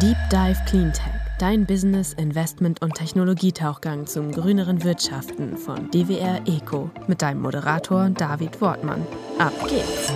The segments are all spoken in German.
Deep Dive Cleantech, dein Business, Investment und Technologietauchgang zum grüneren Wirtschaften von DWR Eco mit deinem Moderator David Wortmann. Ab geht's!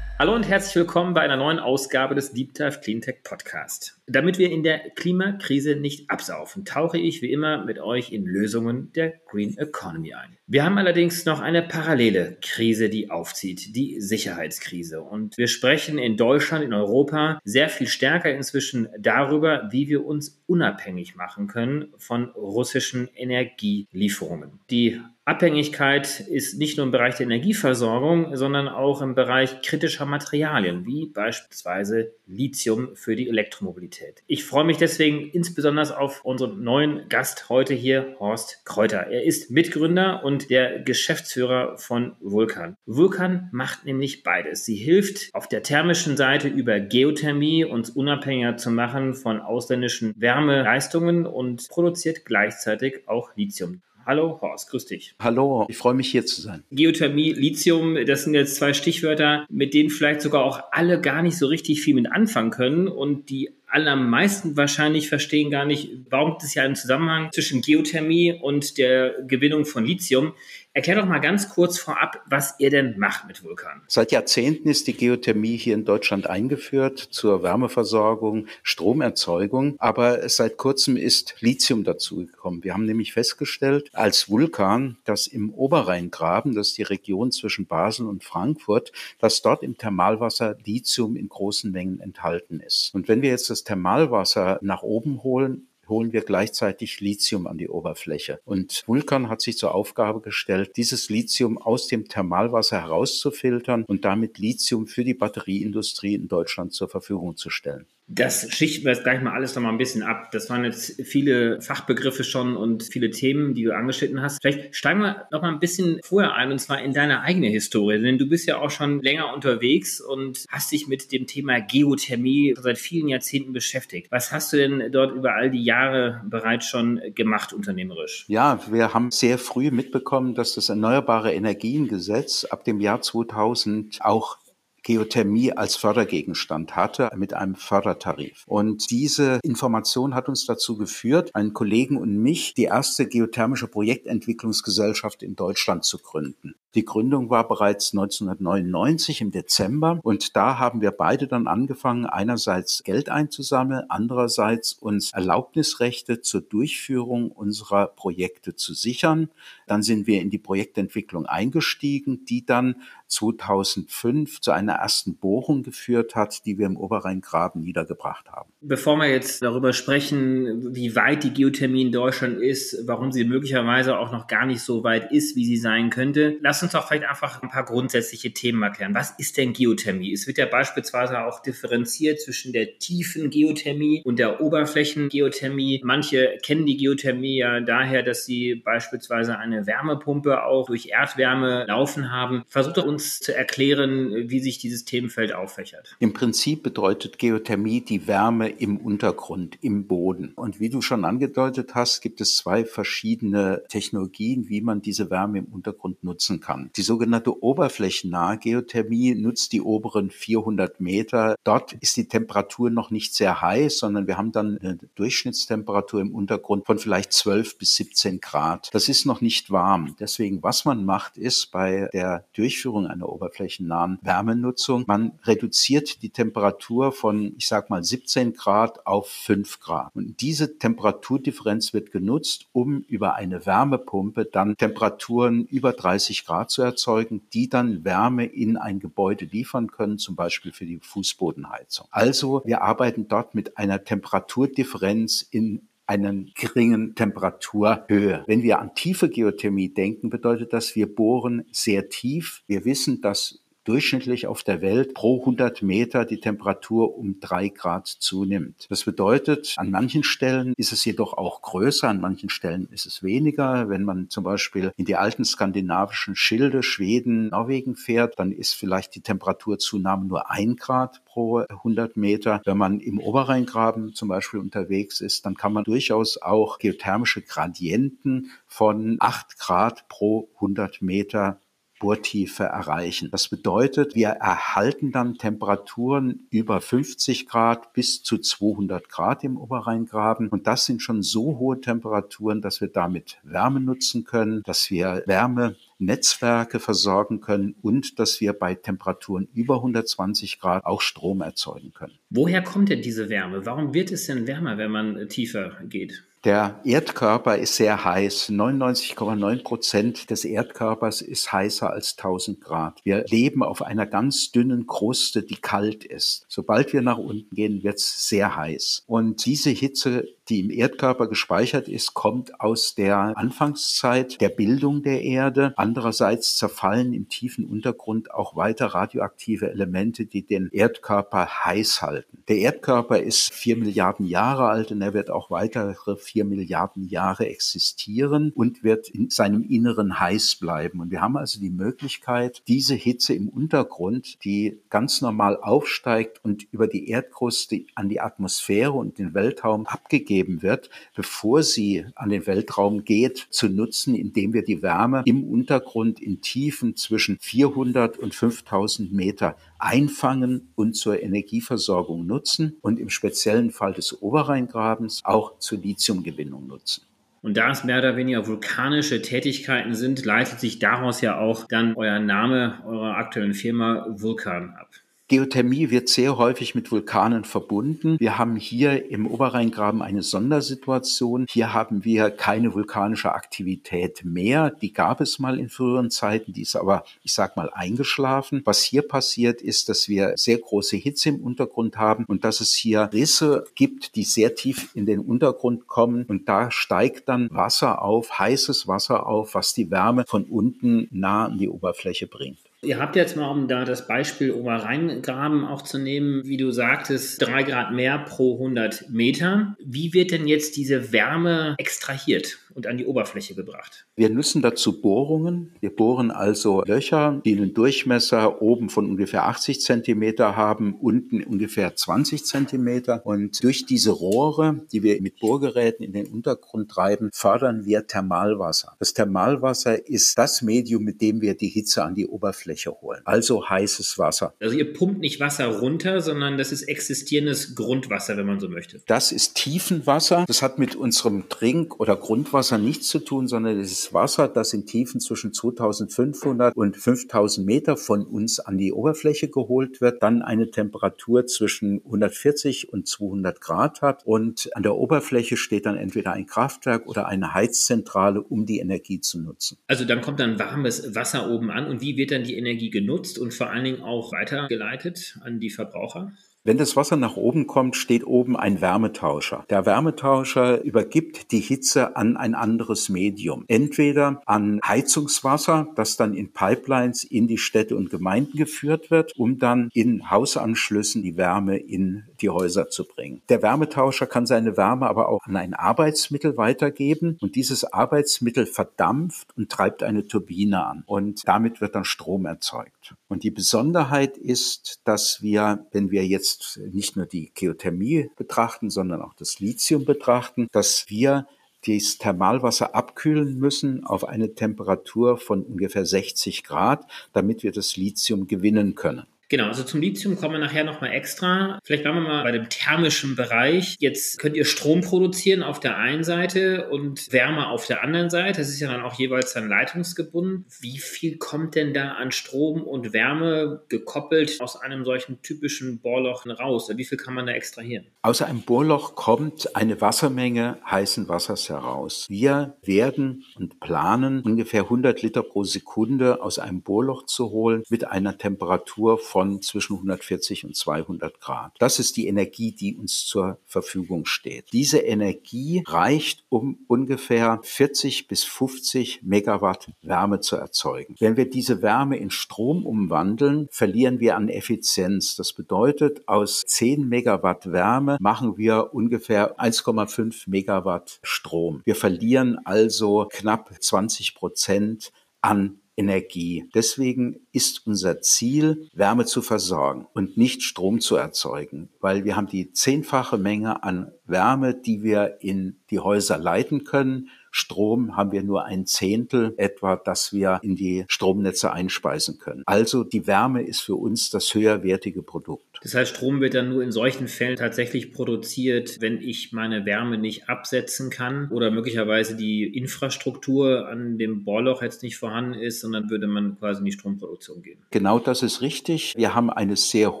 Hallo und herzlich willkommen bei einer neuen Ausgabe des Deep Dive Cleantech Podcast. Damit wir in der Klimakrise nicht absaufen, tauche ich wie immer mit euch in Lösungen der Green Economy ein. Wir haben allerdings noch eine parallele Krise, die aufzieht, die Sicherheitskrise. Und wir sprechen in Deutschland, in Europa sehr viel stärker inzwischen darüber, wie wir uns unabhängig machen können von russischen Energielieferungen. Die Abhängigkeit ist nicht nur im Bereich der Energieversorgung, sondern auch im Bereich kritischer Materialien, wie beispielsweise Lithium für die Elektromobilität. Ich freue mich deswegen insbesondere auf unseren neuen Gast heute hier, Horst Kräuter. Er ist Mitgründer und der Geschäftsführer von Vulkan. Vulkan macht nämlich beides. Sie hilft auf der thermischen Seite über Geothermie uns unabhängiger zu machen von ausländischen Wärmeleistungen und produziert gleichzeitig auch Lithium. Hallo Horst, grüß dich. Hallo, ich freue mich hier zu sein. Geothermie, Lithium, das sind jetzt zwei Stichwörter, mit denen vielleicht sogar auch alle gar nicht so richtig viel mit anfangen können und die allermeisten wahrscheinlich verstehen gar nicht, warum gibt es ja einen Zusammenhang zwischen Geothermie und der Gewinnung von Lithium. Erklär doch mal ganz kurz vorab, was ihr denn macht mit Vulkan. Seit Jahrzehnten ist die Geothermie hier in Deutschland eingeführt zur Wärmeversorgung, Stromerzeugung. Aber seit kurzem ist Lithium dazugekommen. Wir haben nämlich festgestellt, als Vulkan, dass im Oberrheingraben, das ist die Region zwischen Basel und Frankfurt, dass dort im Thermalwasser Lithium in großen Mengen enthalten ist. Und wenn wir jetzt das Thermalwasser nach oben holen, holen wir gleichzeitig Lithium an die Oberfläche. Und Vulkan hat sich zur Aufgabe gestellt, dieses Lithium aus dem Thermalwasser herauszufiltern und damit Lithium für die Batterieindustrie in Deutschland zur Verfügung zu stellen. Das schichten wir jetzt gleich mal alles noch mal ein bisschen ab. Das waren jetzt viele Fachbegriffe schon und viele Themen, die du angeschnitten hast. Vielleicht steigen wir noch mal ein bisschen vorher ein und zwar in deine eigene Historie. Denn du bist ja auch schon länger unterwegs und hast dich mit dem Thema Geothermie seit vielen Jahrzehnten beschäftigt. Was hast du denn dort über all die Jahre bereits schon gemacht unternehmerisch? Ja, wir haben sehr früh mitbekommen, dass das Erneuerbare Energiengesetz ab dem Jahr 2000 auch Geothermie als Fördergegenstand hatte mit einem Fördertarif. Und diese Information hat uns dazu geführt, einen Kollegen und mich die erste geothermische Projektentwicklungsgesellschaft in Deutschland zu gründen. Die Gründung war bereits 1999 im Dezember und da haben wir beide dann angefangen, einerseits Geld einzusammeln, andererseits uns Erlaubnisrechte zur Durchführung unserer Projekte zu sichern. Dann sind wir in die Projektentwicklung eingestiegen, die dann 2005 zu einer ersten Bohrung geführt hat, die wir im Oberrheingraben niedergebracht haben. Bevor wir jetzt darüber sprechen, wie weit die Geothermie in Deutschland ist, warum sie möglicherweise auch noch gar nicht so weit ist, wie sie sein könnte, lass uns doch vielleicht einfach ein paar grundsätzliche Themen erklären. Was ist denn Geothermie? Es wird ja beispielsweise auch differenziert zwischen der tiefen Geothermie und der Oberflächengeothermie. Manche kennen die Geothermie ja daher, dass sie beispielsweise eine Wärmepumpe auch durch Erdwärme laufen haben. Versucht uns zu erklären, wie sich dieses Themenfeld auffächert? Im Prinzip bedeutet Geothermie die Wärme im Untergrund, im Boden. Und wie du schon angedeutet hast, gibt es zwei verschiedene Technologien, wie man diese Wärme im Untergrund nutzen kann. Die sogenannte oberflächennahe Geothermie nutzt die oberen 400 Meter. Dort ist die Temperatur noch nicht sehr heiß, sondern wir haben dann eine Durchschnittstemperatur im Untergrund von vielleicht 12 bis 17 Grad. Das ist noch nicht warm. Deswegen, was man macht, ist bei der Durchführung einer oberflächennahen Wärmenutzung. Man reduziert die Temperatur von, ich sag mal, 17 Grad auf 5 Grad. Und diese Temperaturdifferenz wird genutzt, um über eine Wärmepumpe dann Temperaturen über 30 Grad zu erzeugen, die dann Wärme in ein Gebäude liefern können, zum Beispiel für die Fußbodenheizung. Also wir arbeiten dort mit einer Temperaturdifferenz in einen geringen Temperaturhöhe. Wenn wir an tiefe Geothermie denken, bedeutet das, wir bohren sehr tief. Wir wissen, dass durchschnittlich auf der Welt pro 100 Meter die Temperatur um drei Grad zunimmt. Das bedeutet, an manchen Stellen ist es jedoch auch größer, an manchen Stellen ist es weniger. Wenn man zum Beispiel in die alten skandinavischen Schilde, Schweden, Norwegen fährt, dann ist vielleicht die Temperaturzunahme nur ein Grad pro 100 Meter. Wenn man im Oberrheingraben zum Beispiel unterwegs ist, dann kann man durchaus auch geothermische Gradienten von acht Grad pro 100 Meter Bohrtiefe erreichen. Das bedeutet, wir erhalten dann Temperaturen über 50 Grad bis zu 200 Grad im Oberrheingraben. Und das sind schon so hohe Temperaturen, dass wir damit Wärme nutzen können, dass wir Wärme Netzwerke versorgen können und dass wir bei Temperaturen über 120 Grad auch Strom erzeugen können. Woher kommt denn diese Wärme? Warum wird es denn wärmer, wenn man tiefer geht? Der Erdkörper ist sehr heiß. 99,9 Prozent des Erdkörpers ist heißer als 1000 Grad. Wir leben auf einer ganz dünnen Kruste, die kalt ist. Sobald wir nach unten gehen, wird es sehr heiß. Und diese Hitze die im Erdkörper gespeichert ist, kommt aus der Anfangszeit der Bildung der Erde. Andererseits zerfallen im tiefen Untergrund auch weiter radioaktive Elemente, die den Erdkörper heiß halten. Der Erdkörper ist vier Milliarden Jahre alt und er wird auch weitere vier Milliarden Jahre existieren und wird in seinem Inneren heiß bleiben. Und wir haben also die Möglichkeit, diese Hitze im Untergrund, die ganz normal aufsteigt und über die Erdkruste an die Atmosphäre und den Weltraum abgegeben abgegeben wird, bevor sie an den Weltraum geht, zu nutzen, indem wir die Wärme im Untergrund in Tiefen zwischen 400 und 5000 Meter einfangen und zur Energieversorgung nutzen und im speziellen Fall des Oberrheingrabens auch zur Lithiumgewinnung nutzen. Und da es mehr oder weniger vulkanische Tätigkeiten sind, leitet sich daraus ja auch dann euer Name eurer aktuellen Firma Vulkan ab. Geothermie wird sehr häufig mit Vulkanen verbunden. Wir haben hier im Oberrheingraben eine Sondersituation. Hier haben wir keine vulkanische Aktivität mehr. Die gab es mal in früheren Zeiten, die ist aber, ich sag mal, eingeschlafen. Was hier passiert ist, dass wir sehr große Hitze im Untergrund haben und dass es hier Risse gibt, die sehr tief in den Untergrund kommen und da steigt dann Wasser auf, heißes Wasser auf, was die Wärme von unten nah an die Oberfläche bringt. Ihr habt jetzt mal, um da das Beispiel Oberrheingraben auch zu nehmen, wie du sagtest, drei Grad mehr pro 100 Meter. Wie wird denn jetzt diese Wärme extrahiert? Und an die Oberfläche gebracht. Wir nutzen dazu Bohrungen. Wir bohren also Löcher, die einen Durchmesser oben von ungefähr 80 Zentimeter haben, unten ungefähr 20 Zentimeter. Und durch diese Rohre, die wir mit Bohrgeräten in den Untergrund treiben, fördern wir Thermalwasser. Das Thermalwasser ist das Medium, mit dem wir die Hitze an die Oberfläche holen. Also heißes Wasser. Also ihr pumpt nicht Wasser runter, sondern das ist existierendes Grundwasser, wenn man so möchte. Das ist Tiefenwasser. Das hat mit unserem Trink- oder Grundwasser Wasser nichts zu tun, sondern es ist Wasser, das in Tiefen zwischen 2500 und 5000 Meter von uns an die Oberfläche geholt wird, dann eine Temperatur zwischen 140 und 200 Grad hat und an der Oberfläche steht dann entweder ein Kraftwerk oder eine Heizzentrale, um die Energie zu nutzen. Also dann kommt dann warmes Wasser oben an und wie wird dann die Energie genutzt und vor allen Dingen auch weitergeleitet an die Verbraucher? Wenn das Wasser nach oben kommt, steht oben ein Wärmetauscher. Der Wärmetauscher übergibt die Hitze an ein anderes Medium. Entweder an Heizungswasser, das dann in Pipelines in die Städte und Gemeinden geführt wird, um dann in Hausanschlüssen die Wärme in die Häuser zu bringen. Der Wärmetauscher kann seine Wärme aber auch an ein Arbeitsmittel weitergeben und dieses Arbeitsmittel verdampft und treibt eine Turbine an und damit wird dann Strom erzeugt. Und die Besonderheit ist, dass wir, wenn wir jetzt nicht nur die Geothermie betrachten, sondern auch das Lithium betrachten, dass wir das Thermalwasser abkühlen müssen auf eine Temperatur von ungefähr 60 Grad, damit wir das Lithium gewinnen können. Genau, also zum Lithium kommen wir nachher nochmal extra. Vielleicht bleiben wir mal bei dem thermischen Bereich. Jetzt könnt ihr Strom produzieren auf der einen Seite und Wärme auf der anderen Seite. Das ist ja dann auch jeweils dann leitungsgebunden. Wie viel kommt denn da an Strom und Wärme gekoppelt aus einem solchen typischen Bohrloch raus? Wie viel kann man da extrahieren? Aus einem Bohrloch kommt eine Wassermenge heißen Wassers heraus. Wir werden und planen ungefähr 100 Liter pro Sekunde aus einem Bohrloch zu holen mit einer Temperatur von von zwischen 140 und 200 Grad. Das ist die Energie, die uns zur Verfügung steht. Diese Energie reicht, um ungefähr 40 bis 50 Megawatt Wärme zu erzeugen. Wenn wir diese Wärme in Strom umwandeln, verlieren wir an Effizienz. Das bedeutet, aus 10 Megawatt Wärme machen wir ungefähr 1,5 Megawatt Strom. Wir verlieren also knapp 20 Prozent an Energie. Deswegen ist unser Ziel, Wärme zu versorgen und nicht Strom zu erzeugen, weil wir haben die zehnfache Menge an Wärme, die wir in die Häuser leiten können Strom haben wir nur ein Zehntel etwa, das wir in die Stromnetze einspeisen können. Also die Wärme ist für uns das höherwertige Produkt. Das heißt, Strom wird dann nur in solchen Fällen tatsächlich produziert, wenn ich meine Wärme nicht absetzen kann oder möglicherweise die Infrastruktur an dem Bohrloch jetzt nicht vorhanden ist, sondern würde man quasi in die Stromproduktion gehen. Genau das ist richtig. Wir haben eine sehr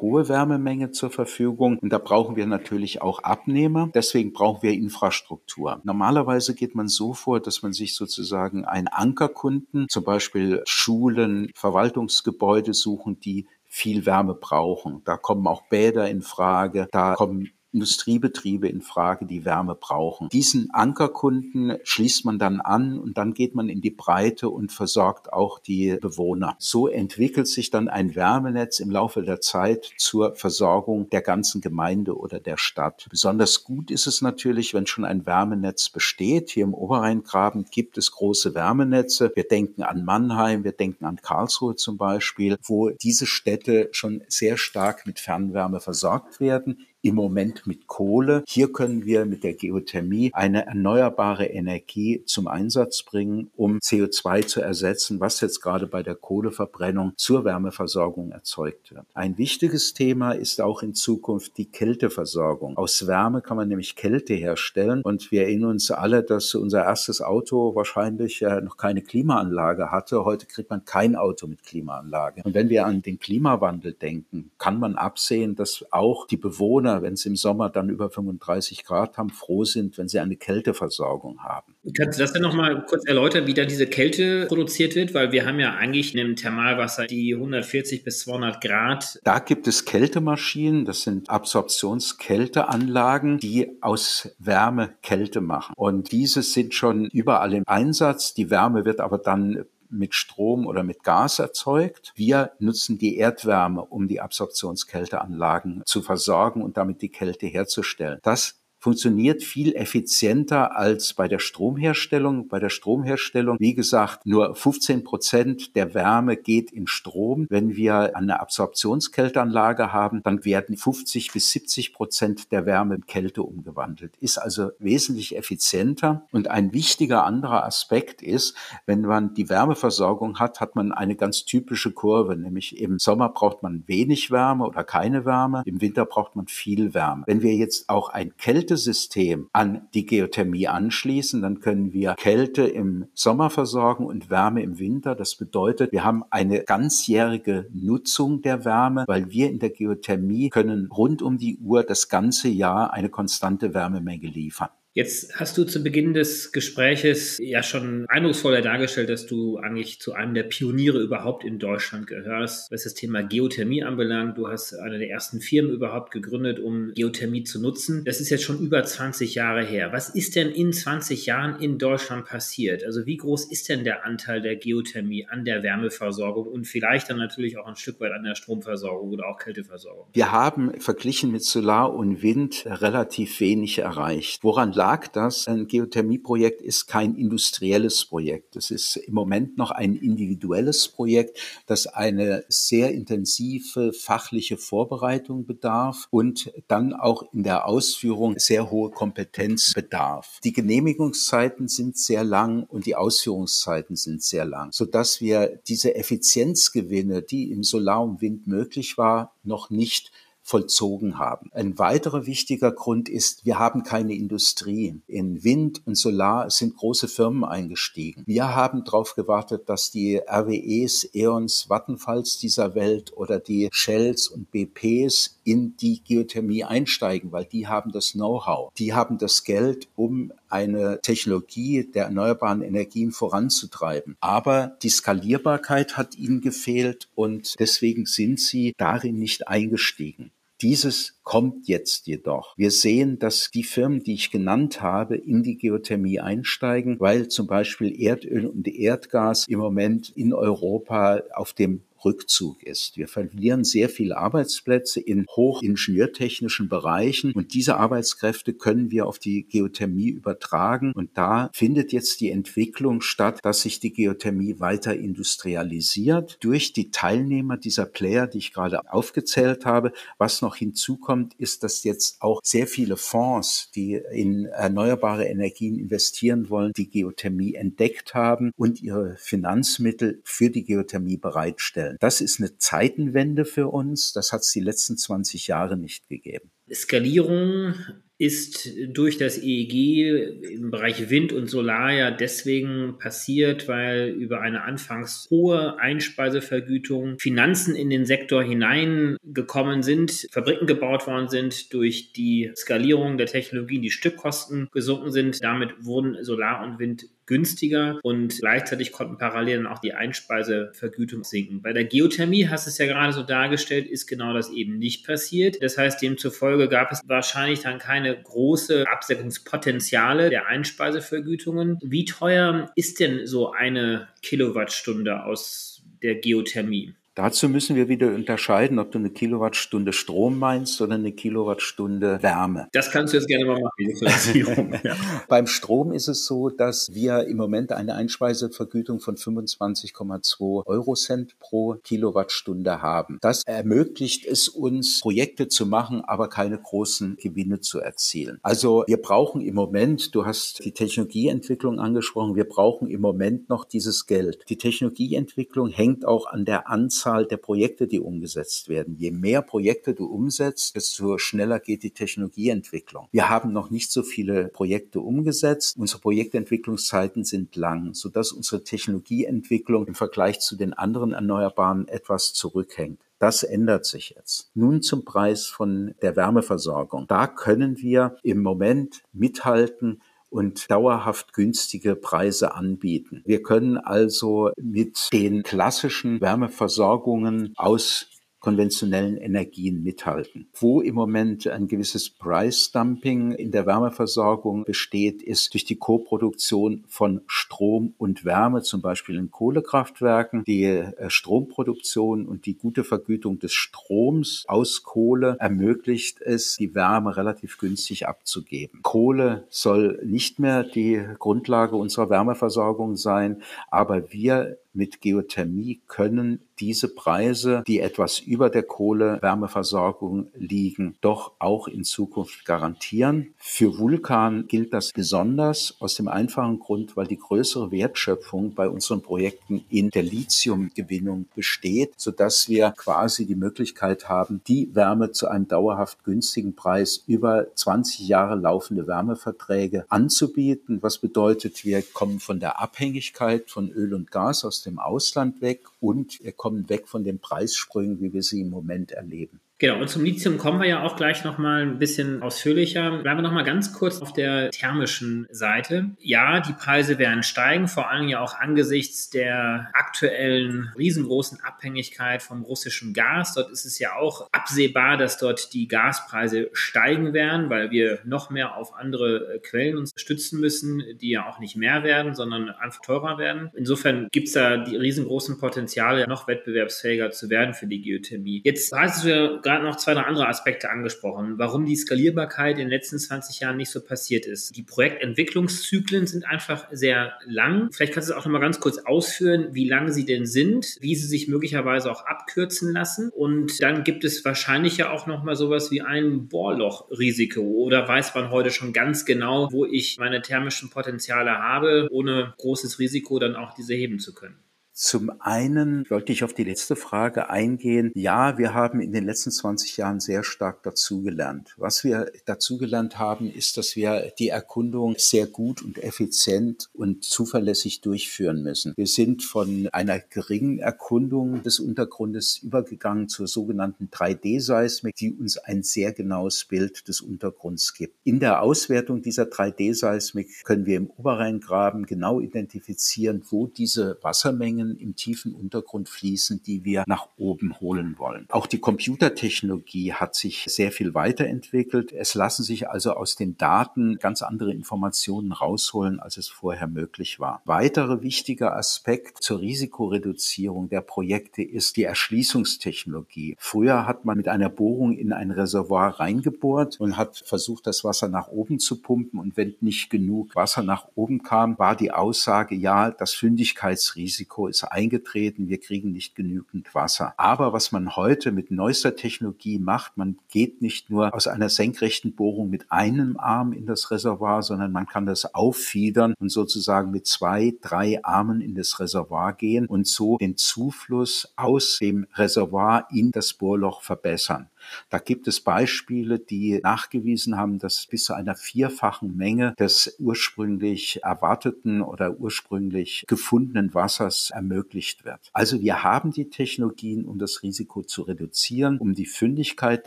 hohe Wärmemenge zur Verfügung und da brauchen wir natürlich auch Abnehmer. Deswegen brauchen wir Infrastruktur. Normalerweise geht man so vor, dass man sich sozusagen einen Ankerkunden, zum Beispiel Schulen, Verwaltungsgebäude suchen, die viel Wärme brauchen. Da kommen auch Bäder in Frage, da kommen Industriebetriebe in Frage, die Wärme brauchen. Diesen Ankerkunden schließt man dann an und dann geht man in die Breite und versorgt auch die Bewohner. So entwickelt sich dann ein Wärmenetz im Laufe der Zeit zur Versorgung der ganzen Gemeinde oder der Stadt. Besonders gut ist es natürlich, wenn schon ein Wärmenetz besteht. Hier im Oberrheingraben gibt es große Wärmenetze. Wir denken an Mannheim, wir denken an Karlsruhe zum Beispiel, wo diese Städte schon sehr stark mit Fernwärme versorgt werden im Moment mit Kohle. Hier können wir mit der Geothermie eine erneuerbare Energie zum Einsatz bringen, um CO2 zu ersetzen, was jetzt gerade bei der Kohleverbrennung zur Wärmeversorgung erzeugt wird. Ein wichtiges Thema ist auch in Zukunft die Kälteversorgung. Aus Wärme kann man nämlich Kälte herstellen und wir erinnern uns alle, dass unser erstes Auto wahrscheinlich noch keine Klimaanlage hatte. Heute kriegt man kein Auto mit Klimaanlage. Und wenn wir an den Klimawandel denken, kann man absehen, dass auch die Bewohner Bewohner, wenn sie im Sommer dann über 35 Grad haben, froh sind, wenn sie eine Kälteversorgung haben. Kannst du das denn nochmal kurz erläutern, wie da diese Kälte produziert wird? Weil wir haben ja eigentlich im Thermalwasser die 140 bis 200 Grad. Da gibt es Kältemaschinen, das sind Absorptionskälteanlagen, die aus Wärme Kälte machen. Und diese sind schon überall im Einsatz. Die Wärme wird aber dann mit Strom oder mit Gas erzeugt. Wir nutzen die Erdwärme, um die Absorptionskälteanlagen zu versorgen und damit die Kälte herzustellen. Das funktioniert viel effizienter als bei der Stromherstellung. Bei der Stromherstellung, wie gesagt, nur 15 Prozent der Wärme geht in Strom. Wenn wir eine Absorptionskälteanlage haben, dann werden 50 bis 70 Prozent der Wärme in Kälte umgewandelt. Ist also wesentlich effizienter. Und ein wichtiger anderer Aspekt ist, wenn man die Wärmeversorgung hat, hat man eine ganz typische Kurve, nämlich im Sommer braucht man wenig Wärme oder keine Wärme, im Winter braucht man viel Wärme. Wenn wir jetzt auch ein Kälte Kältesystem an die Geothermie anschließen, dann können wir Kälte im Sommer versorgen und Wärme im Winter. Das bedeutet, wir haben eine ganzjährige Nutzung der Wärme, weil wir in der Geothermie können rund um die Uhr das ganze Jahr eine konstante Wärmemenge liefern. Jetzt hast du zu Beginn des Gespräches ja schon eindrucksvoller dargestellt, dass du eigentlich zu einem der Pioniere überhaupt in Deutschland gehörst, was das Thema Geothermie anbelangt. Du hast eine der ersten Firmen überhaupt gegründet, um Geothermie zu nutzen. Das ist jetzt schon über 20 Jahre her. Was ist denn in 20 Jahren in Deutschland passiert? Also wie groß ist denn der Anteil der Geothermie an der Wärmeversorgung und vielleicht dann natürlich auch ein Stück weit an der Stromversorgung oder auch Kälteversorgung? Wir haben verglichen mit Solar und Wind relativ wenig erreicht. Woran lag das? Ein Geothermieprojekt ist kein industrielles Projekt. Es ist im Moment noch ein individuelles Projekt, das eine sehr intensive fachliche Vorbereitung bedarf und dann auch in der Ausführung sehr hohe Kompetenz bedarf. Die Genehmigungszeiten sind sehr lang und die Ausführungszeiten sind sehr lang, sodass wir diese Effizienzgewinne, die im Solar und Wind möglich war, noch nicht vollzogen haben. Ein weiterer wichtiger Grund ist, wir haben keine Industrie. In Wind und Solar sind große Firmen eingestiegen. Wir haben darauf gewartet, dass die RWEs, E.ONs, Vattenfalls dieser Welt oder die Shells und BPs in die Geothermie einsteigen, weil die haben das Know-how. Die haben das Geld, um eine Technologie der erneuerbaren Energien voranzutreiben. Aber die Skalierbarkeit hat ihnen gefehlt und deswegen sind sie darin nicht eingestiegen. Dieses kommt jetzt jedoch. Wir sehen, dass die Firmen, die ich genannt habe, in die Geothermie einsteigen, weil zum Beispiel Erdöl und Erdgas im Moment in Europa auf dem Rückzug ist. Wir verlieren sehr viele Arbeitsplätze in hochingenieurtechnischen Bereichen und diese Arbeitskräfte können wir auf die Geothermie übertragen und da findet jetzt die Entwicklung statt, dass sich die Geothermie weiter industrialisiert durch die Teilnehmer dieser Player, die ich gerade aufgezählt habe. Was noch hinzukommt, ist, dass jetzt auch sehr viele Fonds, die in erneuerbare Energien investieren wollen, die Geothermie entdeckt haben und ihre Finanzmittel für die Geothermie bereitstellen. Das ist eine Zeitenwende für uns. Das hat es die letzten 20 Jahre nicht gegeben. Skalierung ist durch das EEG im Bereich Wind und Solar ja deswegen passiert, weil über eine anfangs hohe Einspeisevergütung Finanzen in den Sektor hineingekommen sind, Fabriken gebaut worden sind, durch die Skalierung der Technologien die Stückkosten gesunken sind. Damit wurden Solar und Wind günstiger und gleichzeitig konnten parallel dann auch die Einspeisevergütung sinken. Bei der Geothermie hast du es ja gerade so dargestellt, ist genau das eben nicht passiert. Das heißt, demzufolge gab es wahrscheinlich dann keine große Absenkungspotenziale der Einspeisevergütungen. Wie teuer ist denn so eine Kilowattstunde aus der Geothermie? Dazu müssen wir wieder unterscheiden, ob du eine Kilowattstunde Strom meinst oder eine Kilowattstunde Wärme. Das kannst du jetzt gerne mal machen, ja. Beim Strom ist es so, dass wir im Moment eine Einspeisevergütung von 25,2 Eurocent pro Kilowattstunde haben. Das ermöglicht es uns, Projekte zu machen, aber keine großen Gewinne zu erzielen. Also wir brauchen im Moment, du hast die Technologieentwicklung angesprochen, wir brauchen im Moment noch dieses Geld. Die Technologieentwicklung hängt auch an der Anzahl Anzahl der Projekte, die umgesetzt werden. Je mehr Projekte du umsetzt, desto schneller geht die Technologieentwicklung. Wir haben noch nicht so viele Projekte umgesetzt. Unsere Projektentwicklungszeiten sind lang, sodass unsere Technologieentwicklung im Vergleich zu den anderen Erneuerbaren etwas zurückhängt. Das ändert sich jetzt. Nun zum Preis von der Wärmeversorgung. Da können wir im Moment mithalten und dauerhaft günstige Preise anbieten. Wir können also mit den klassischen Wärmeversorgungen aus konventionellen Energien mithalten. Wo im Moment ein gewisses Price-Dumping in der Wärmeversorgung besteht, ist durch die Koproduktion von Strom und Wärme, zum Beispiel in Kohlekraftwerken. Die äh, Stromproduktion und die gute Vergütung des Stroms aus Kohle ermöglicht es, die Wärme relativ günstig abzugeben. Kohle soll nicht mehr die Grundlage unserer Wärmeversorgung sein, aber wir mit Geothermie können diese Preise, die etwas über der Kohlewärmeversorgung liegen, doch auch in Zukunft garantieren. Für Vulkan gilt das besonders aus dem einfachen Grund, weil die größere Wertschöpfung bei unseren Projekten in der Lithiumgewinnung besteht, sodass wir quasi die Möglichkeit haben, die Wärme zu einem dauerhaft günstigen Preis über 20 Jahre laufende Wärmeverträge anzubieten. Was bedeutet, wir kommen von der Abhängigkeit von Öl und Gas aus dem Ausland weg und wir kommen weg von den Preissprüngen, wie wir sie im Moment erleben. Genau, und zum Lithium kommen wir ja auch gleich nochmal ein bisschen ausführlicher. Bleiben wir nochmal ganz kurz auf der thermischen Seite. Ja, die Preise werden steigen, vor allem ja auch angesichts der aktuellen riesengroßen Abhängigkeit vom russischen Gas. Dort ist es ja auch absehbar, dass dort die Gaspreise steigen werden, weil wir noch mehr auf andere äh, Quellen uns stützen müssen, die ja auch nicht mehr werden, sondern einfach teurer werden. Insofern gibt es da die riesengroßen Potenziale, noch wettbewerbsfähiger zu werden für die Geothermie. Jetzt hast du ja gerade noch zwei, drei andere Aspekte angesprochen, warum die Skalierbarkeit in den letzten 20 Jahren nicht so passiert ist. Die Projektentwicklungszyklen sind einfach sehr lang. Vielleicht kannst du es auch noch mal ganz kurz ausführen, wie lang sie denn sind, wie sie sich möglicherweise auch abkürzen lassen. Und dann gibt es wahrscheinlich ja auch noch mal sowas wie ein Bohrlochrisiko. Oder weiß man heute schon ganz genau, wo ich meine thermischen Potenziale habe, ohne großes Risiko dann auch diese heben zu können? Zum einen wollte ich auf die letzte Frage eingehen. Ja, wir haben in den letzten 20 Jahren sehr stark dazugelernt. Was wir dazugelernt haben, ist, dass wir die Erkundung sehr gut und effizient und zuverlässig durchführen müssen. Wir sind von einer geringen Erkundung des Untergrundes übergegangen zur sogenannten 3D-Seismik, die uns ein sehr genaues Bild des Untergrunds gibt. In der Auswertung dieser 3D-Seismik können wir im Oberrheingraben genau identifizieren, wo diese Wassermengen Bohrungen im tiefen Untergrund fließen, die wir nach oben holen wollen. Auch die Computertechnologie hat sich sehr viel weiterentwickelt. Es lassen sich also aus den Daten ganz andere Informationen rausholen, als es vorher möglich war. Weiterer wichtiger Aspekt zur Risikoreduzierung der Projekte ist die Erschließungstechnologie. Früher hat man mit einer Bohrung in ein Reservoir reingebohrt und hat versucht, das Wasser nach oben zu pumpen. Und wenn nicht genug Wasser nach oben kam, war die Aussage, ja, das Fündigkeitsrisiko ist eingetreten, wir kriegen nicht genügend Wasser. Aber was man heute mit neuester Technologie macht, man geht nicht nur aus einer senkrechten Bohrung mit einem Arm in das Reservoir, sondern man kann das auffiedern und sozusagen mit zwei, drei Armen in das Reservoir gehen und so den Zufluss aus dem Reservoir in das Bohrloch verbessern. Da gibt es Beispiele, die nachgewiesen haben, dass bis zu einer vierfachen Menge des ursprünglich erwarteten oder ursprünglich gefundenen Wassers ermöglicht wird. Also wir haben die Technologien, um das Risiko zu reduzieren, um die Fündigkeit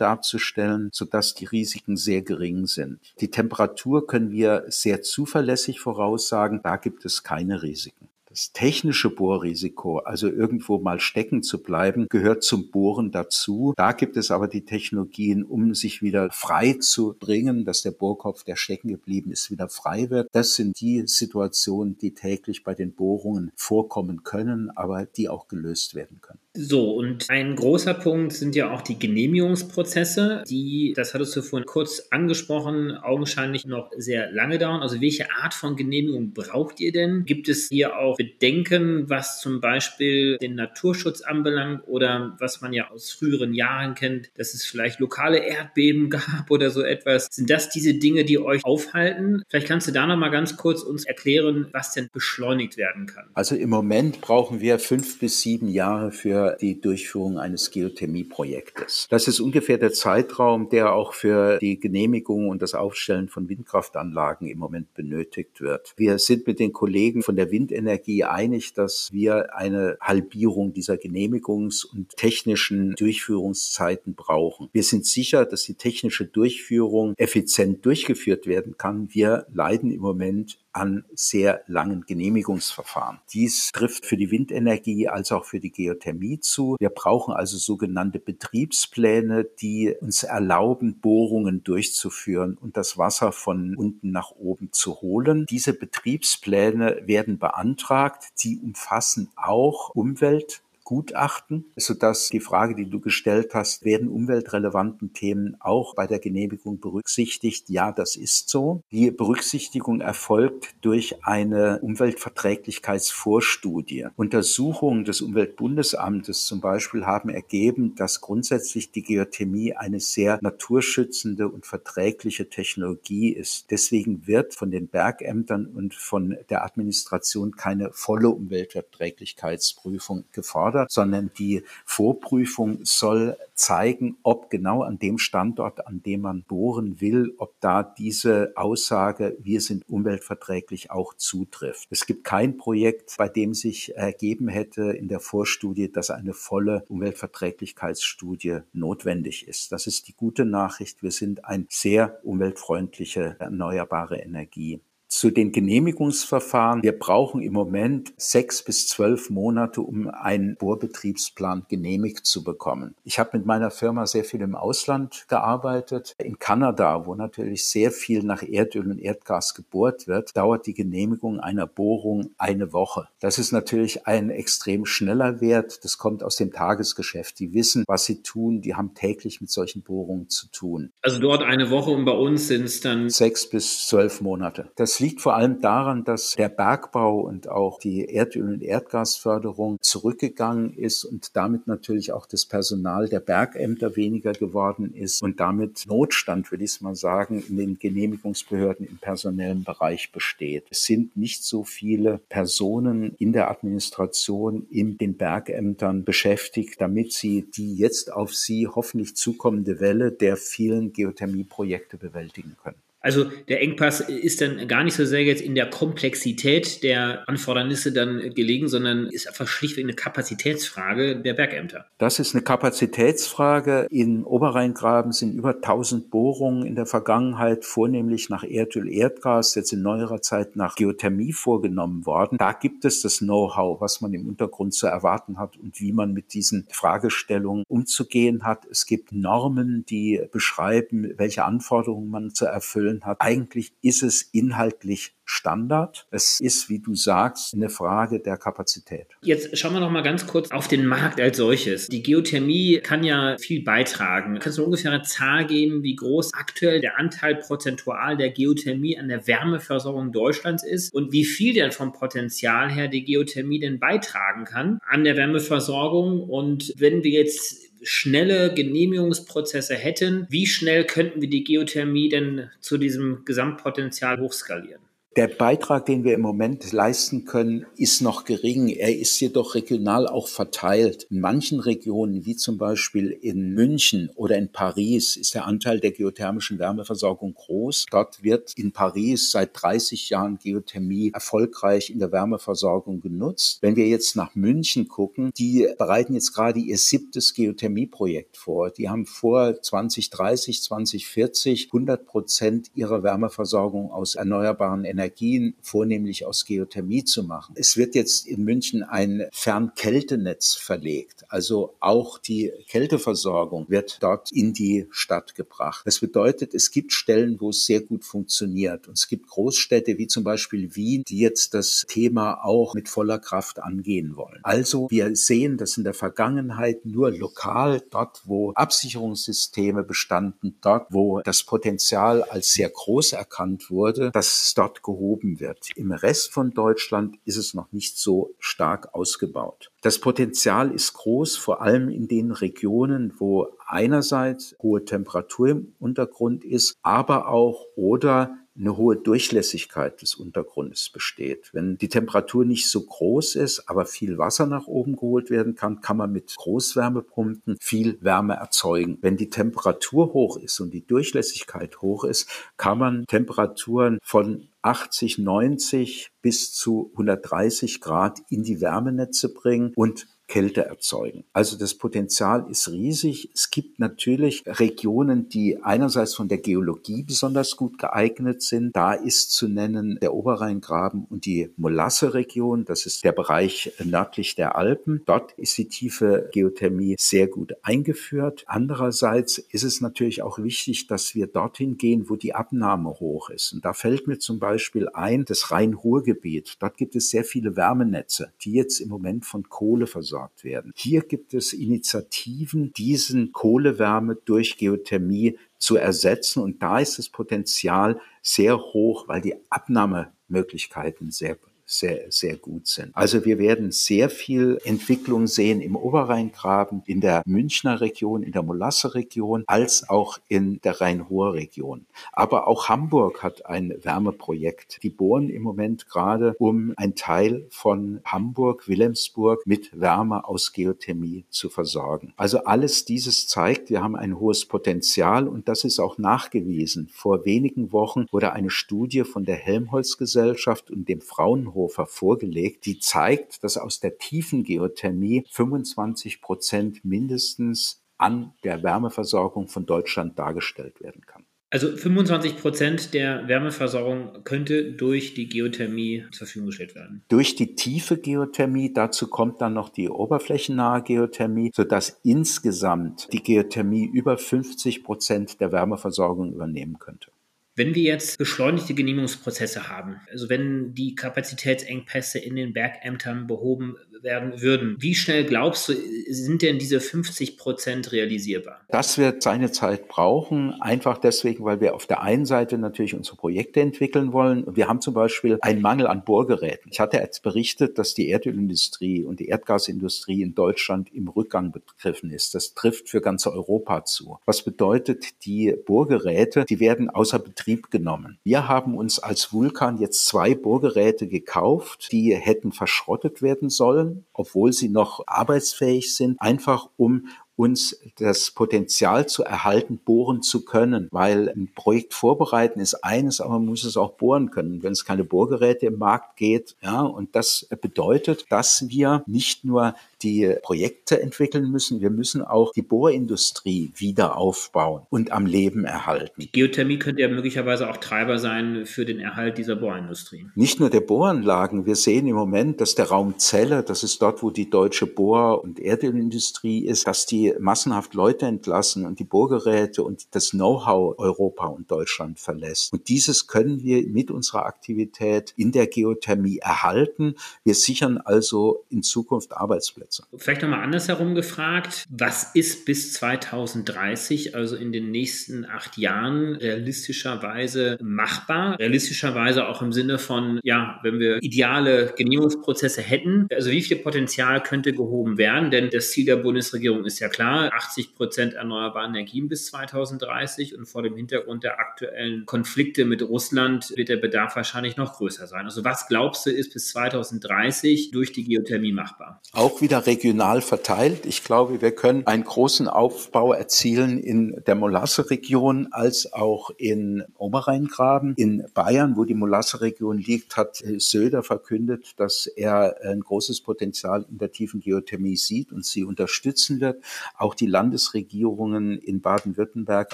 darzustellen, sodass die Risiken sehr gering sind. Die Temperatur können wir sehr zuverlässig voraussagen. Da gibt es keine Risiken. Das technische Bohrrisiko, also irgendwo mal stecken zu bleiben, gehört zum Bohren dazu. Da gibt es aber die Technologien, um sich wieder frei zu bringen, dass der Bohrkopf, der stecken geblieben ist, wieder frei wird. Das sind die Situationen, die täglich bei den Bohrungen vorkommen können, aber die auch gelöst werden können. So, und ein großer Punkt sind ja auch die Genehmigungsprozesse, die, das hattest du vorhin kurz angesprochen, augenscheinlich noch sehr lange dauern. Also welche Art von Genehmigung braucht ihr denn? Gibt es hier auch Bedenken, was zum Beispiel den Naturschutz anbelangt oder was man ja aus früheren Jahren kennt, dass es vielleicht lokale Erdbeben gab oder so etwas? Sind das diese Dinge, die euch aufhalten? Vielleicht kannst du da noch mal ganz kurz uns erklären, was denn beschleunigt werden kann. Also im Moment brauchen wir fünf bis sieben Jahre für die Durchführung eines Geothermieprojektes. Das ist ungefähr der Zeitraum, der auch für die Genehmigung und das Aufstellen von Windkraftanlagen im Moment benötigt wird. Wir sind mit den Kollegen von der Windenergie einig, dass wir eine Halbierung dieser Genehmigungs- und technischen Durchführungszeiten brauchen. Wir sind sicher, dass die technische Durchführung effizient durchgeführt werden kann. Wir leiden im Moment an sehr langen Genehmigungsverfahren. Dies trifft für die Windenergie als auch für die Geothermie zu. Wir brauchen also sogenannte Betriebspläne, die uns erlauben, Bohrungen durchzuführen und das Wasser von unten nach oben zu holen. Diese Betriebspläne werden beantragt. Sie umfassen auch Umwelt, Gutachten, sodass die Frage, die du gestellt hast, werden umweltrelevanten Themen auch bei der Genehmigung berücksichtigt? Ja, das ist so. Die Berücksichtigung erfolgt durch eine Umweltverträglichkeitsvorstudie. Untersuchungen des Umweltbundesamtes zum Beispiel haben ergeben, dass grundsätzlich die Geothermie eine sehr naturschützende und verträgliche Technologie ist. Deswegen wird von den Bergämtern und von der Administration keine volle Umweltverträglichkeitsprüfung gefordert gefordert, sondern die Vorprüfung soll zeigen, ob genau an dem Standort, an dem man bohren will, ob da diese Aussage, wir sind umweltverträglich, auch zutrifft. Es gibt kein Projekt, bei dem sich ergeben hätte in der Vorstudie, dass eine volle Umweltverträglichkeitsstudie notwendig ist. Das ist die gute Nachricht. Wir sind ein sehr umweltfreundliche erneuerbare Energie. Zu den Genehmigungsverfahren. Wir brauchen im Moment sechs bis zwölf Monate, um einen Bohrbetriebsplan genehmigt zu bekommen. Ich habe mit meiner Firma sehr viel im Ausland gearbeitet. In Kanada, wo natürlich sehr viel nach Erdöl und Erdgas gebohrt wird, dauert die Genehmigung einer Bohrung eine Woche. Das ist natürlich ein extrem schneller Wert. Das kommt aus dem Tagesgeschäft. Die wissen, was sie tun. Die haben täglich mit solchen Bohrungen zu tun. Also dort eine Woche und bei uns sind es dann sechs bis zwölf Monate. Das liegt vor allem daran, dass der Bergbau und auch die Erdöl- und Erdgasförderung zurückgegangen ist und damit natürlich auch das Personal der Bergämter weniger geworden ist und damit Notstand, würde ich mal sagen, in den Genehmigungsbehörden im personellen Bereich besteht. Es sind nicht so viele Personen in der Administration in den Bergämtern beschäftigt, damit sie die jetzt auf sie hoffentlich zukommende Welle der vielen Geothermieprojekte bewältigen können. Also der Engpass ist dann gar nicht so sehr jetzt in der Komplexität der Anfordernisse dann gelegen, sondern ist einfach schlichtweg eine Kapazitätsfrage der Bergämter. Das ist eine Kapazitätsfrage. In Oberrheingraben sind über 1000 Bohrungen in der Vergangenheit vornehmlich nach Erdöl, Erdgas, jetzt in neuerer Zeit nach Geothermie vorgenommen worden. Da gibt es das Know-how, was man im Untergrund zu erwarten hat und wie man mit diesen Fragestellungen umzugehen hat. Es gibt Normen, die beschreiben, welche Anforderungen man zu erfüllen Regeln hat. Eigentlich ist es inhaltlich Standard. Es ist, wie du sagst, eine Frage der Kapazität. Jetzt schauen wir noch mal ganz kurz auf den Markt als solches. Die Geothermie kann ja viel beitragen. Kannst du ungefähr eine Zahl geben, wie groß aktuell der Anteil prozentual der Geothermie an der Wärmeversorgung Deutschlands ist und wie viel denn vom Potenzial her die Geothermie denn beitragen kann an der Wärmeversorgung? Und wenn wir jetzt schnelle Genehmigungsprozesse hätten, wie schnell könnten wir die Geothermie denn zu diesem Gesamtpotenzial hochskalieren? Der Beitrag, den wir im Moment leisten können, ist noch gering. Er ist jedoch regional auch verteilt. In manchen Regionen, wie zum Beispiel in München oder in Paris, ist der Anteil der geothermischen Wärmeversorgung groß. Dort wird in Paris seit 30 Jahren Geothermie erfolgreich in der Wärmeversorgung genutzt. Wenn wir jetzt nach München gucken, die bereiten jetzt gerade ihr siebtes Geothermieprojekt vor. Die haben vor 2030, 2040 100 Prozent ihrer Wärmeversorgung aus erneuerbaren Energien Energien vornehmlich aus Geothermie zu machen. Es wird jetzt in München ein Fernkältenetz verlegt. Also auch die Kälteversorgung wird dort in die Stadt gebracht. Das bedeutet, es gibt Stellen, wo es sehr gut funktioniert. Und es gibt Großstädte wie zum Beispiel Wien, die jetzt das Thema auch mit voller Kraft angehen wollen. Also wir sehen, dass in der Vergangenheit nur lokal, dort wo Absicherungssysteme bestanden, dort wo das Potenzial als sehr groß erkannt wurde, dass dort gehoben wird. Im Rest von Deutschland ist es noch nicht so stark ausgebaut. Das Potenzial ist groß, vor allem in den Regionen, wo einerseits hohe Temperatur im Untergrund ist, aber auch oder eine hohe Durchlässigkeit des Untergrundes besteht. Wenn die Temperatur nicht so groß ist, aber viel Wasser nach oben geholt werden kann, kann man mit Großwärmepumpen viel Wärme erzeugen. Wenn die Temperatur hoch ist und die Durchlässigkeit hoch ist, kann man Temperaturen von 80, 90 bis zu 130 Grad in die Wärmenetze bringen und Kälte erzeugen. Also das Potenzial ist riesig. Es gibt natürlich Regionen, die einerseits von der Geologie besonders gut geeignet sind. Da ist zu nennen der Oberrheingraben und die Molasse-Region. Das ist der Bereich nördlich der Alpen. Dort ist die tiefe Geothermie sehr gut eingeführt. Andererseits ist es natürlich auch wichtig, dass wir dorthin gehen, wo die Abnahme hoch ist. Und da fällt mir zum Beispiel ein, das Rhein-Ruhr-Gebiet. Dort gibt es sehr viele Wärmenetze, die jetzt im Moment von Kohle versorgt versorgt werden. Hier gibt es Initiativen, diesen Kohlewärme durch Geothermie zu ersetzen. Und da ist das Potenzial sehr hoch, weil die Abnahmemöglichkeiten sehr sehr, sehr gut sind. Also wir werden sehr viel Entwicklung sehen im Oberrheingraben, in der Münchner Region, in der Molasse-Region, als auch in der Rhein-Ruhr-Region. Aber auch Hamburg hat ein Wärmeprojekt. Die bohren im Moment gerade, um ein Teil von Hamburg, Wilhelmsburg mit Wärme aus Geothermie zu versorgen. Also alles dieses zeigt, wir haben ein hohes Potenzial und das ist auch nachgewiesen. Vor wenigen Wochen wurde eine Studie von der Helmholtz Gesellschaft und dem Fraunhofer Fraunhofer vorgelegt, die zeigt, dass aus der tiefen Geothermie 25 Prozent mindestens an der Wärmeversorgung von Deutschland dargestellt werden kann. Also 25 Prozent der Wärmeversorgung könnte durch die Geothermie zur Verfügung gestellt werden. Durch die tiefe Geothermie, dazu kommt dann noch die oberflächennahe Geothermie, sodass insgesamt die Geothermie über 50 Prozent der Wärmeversorgung übernehmen könnte. Wenn wir jetzt beschleunigte Genehmigungsprozesse haben, also wenn die Kapazitätsengpässe in den Bergämtern behoben werden würden, wie schnell glaubst du, sind denn diese 50 Prozent realisierbar? Das wird seine Zeit brauchen, einfach deswegen, weil wir auf der einen Seite natürlich unsere Projekte entwickeln wollen. Wir haben zum Beispiel einen Mangel an Bohrgeräten. Ich hatte jetzt berichtet, dass die Erdölindustrie und die Erdgasindustrie in Deutschland im Rückgang begriffen ist. Das trifft für ganz Europa zu. Was bedeutet, die Bohrgeräte, die werden außer Betrieb Betrieb genommen. Wir haben uns als Vulkan jetzt zwei Bohrgeräte gekauft, die hätten verschrottet werden sollen, obwohl sie noch arbeitsfähig sind, einfach um uns das Potenzial zu erhalten, bohren zu können, weil ein Projekt vorbereiten ist eines, aber man muss es auch bohren können. Wenn es keine Bohrgeräte im Markt geht, ja, und das bedeutet, dass wir nicht nur die Projekte entwickeln müssen. Wir müssen auch die Bohrindustrie wieder aufbauen und am Leben erhalten. Die Geothermie könnte ja möglicherweise auch Treiber sein für den Erhalt dieser Bohrindustrie. Nicht nur der Bohranlagen. Wir sehen im Moment, dass der Raum Zelle, das ist dort, wo die deutsche Bohr- und Erdölindustrie ist, dass die massenhaft Leute entlassen und die Bohrgeräte und das Know-how Europa und Deutschland verlässt. Und dieses können wir mit unserer Aktivität in der Geothermie erhalten. Wir sichern also in Zukunft Arbeitsplätze. Umsetzung. Vielleicht nochmal andersherum gefragt, was ist bis 2030, also in den nächsten acht Jahren, realistischerweise machbar? Realistischerweise auch im Sinne von, ja, wenn wir ideale Genehmigungsprozesse hätten, also wie viel Potenzial könnte gehoben werden? Denn das Ziel der Bundesregierung ist ja klar, 80 Prozent erneuerbare Energien bis 2030 und vor dem Hintergrund der aktuellen Konflikte mit Russland wird der Bedarf wahrscheinlich noch größer sein. Also was glaubst du, ist bis 2030 durch die Geothermie machbar? Auch wieder regional verteilt. Ich glaube, wir können einen großen Aufbau erzielen in der Molasse-Region als auch in Oberrheingraben. In Bayern, wo die Molasse-Region liegt, hat Söder verkündet, dass er ein großes Potenzial in der tiefen Geothermie sieht und sie unterstützen wird. Auch die Landesregierungen in Baden-Württemberg,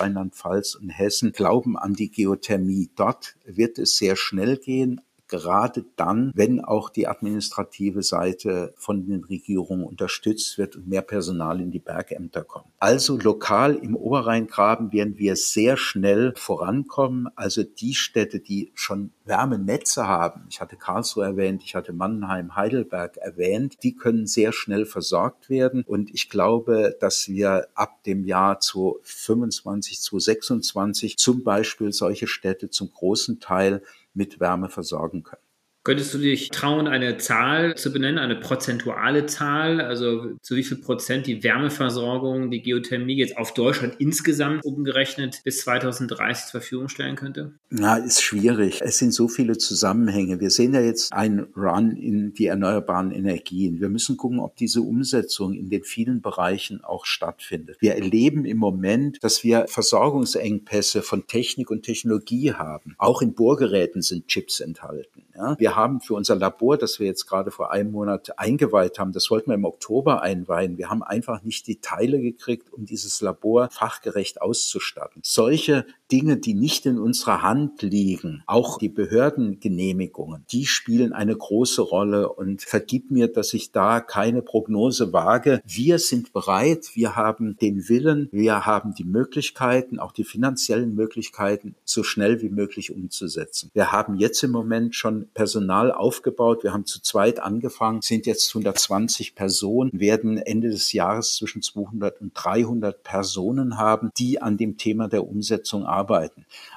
Rheinland-Pfalz und Hessen glauben an die Geothermie. Dort wird es sehr schnell gehen, gerade dann, wenn auch die administrative Seite von den Regierungen unterstützt wird und mehr Personal in die Bergämter kommt. Also lokal im Oberrheingraben werden wir sehr schnell vorankommen. Also die Städte, die schon Wärmenetze haben, ich hatte Karlsruhe erwähnt, ich hatte Mannheim, Heidelberg erwähnt, die können sehr schnell versorgt werden. Und ich glaube, dass wir ab dem Jahr 2025, 2026 zum Beispiel solche Städte zum großen Teil mit Wärme versorgen können. Könntest du dich trauen, eine Zahl zu benennen, eine prozentuale Zahl, also zu wie viel Prozent die Wärmeversorgung, die Geothermie jetzt auf Deutschland insgesamt umgerechnet bis 2030 zur Verfügung stellen könnte? Na, ist schwierig. Es sind so viele Zusammenhänge. Wir sehen ja jetzt einen Run in die erneuerbaren Energien. Wir müssen gucken, ob diese Umsetzung in den vielen Bereichen auch stattfindet. Wir erleben im Moment, dass wir Versorgungsengpässe von Technik und Technologie haben. Auch in Bohrgeräten sind Chips enthalten. Ja? Wir haben für unser Labor, das wir jetzt gerade vor einem Monat eingeweiht haben, das wollten wir im Oktober einweihen. Wir haben einfach nicht die Teile gekriegt, um dieses Labor fachgerecht auszustatten. Solche Dinge, die nicht in unserer Hand liegen, auch die Behördengenehmigungen, die spielen eine große Rolle und vergib mir, dass ich da keine Prognose wage. Wir sind bereit, wir haben den Willen, wir haben die Möglichkeiten, auch die finanziellen Möglichkeiten, so schnell wie möglich umzusetzen. Wir haben jetzt im Moment schon Personal aufgebaut. Wir haben zu zweit angefangen, sind jetzt 120 Personen, werden Ende des Jahres zwischen 200 und 300 Personen haben, die an dem Thema der Umsetzung arbeiten.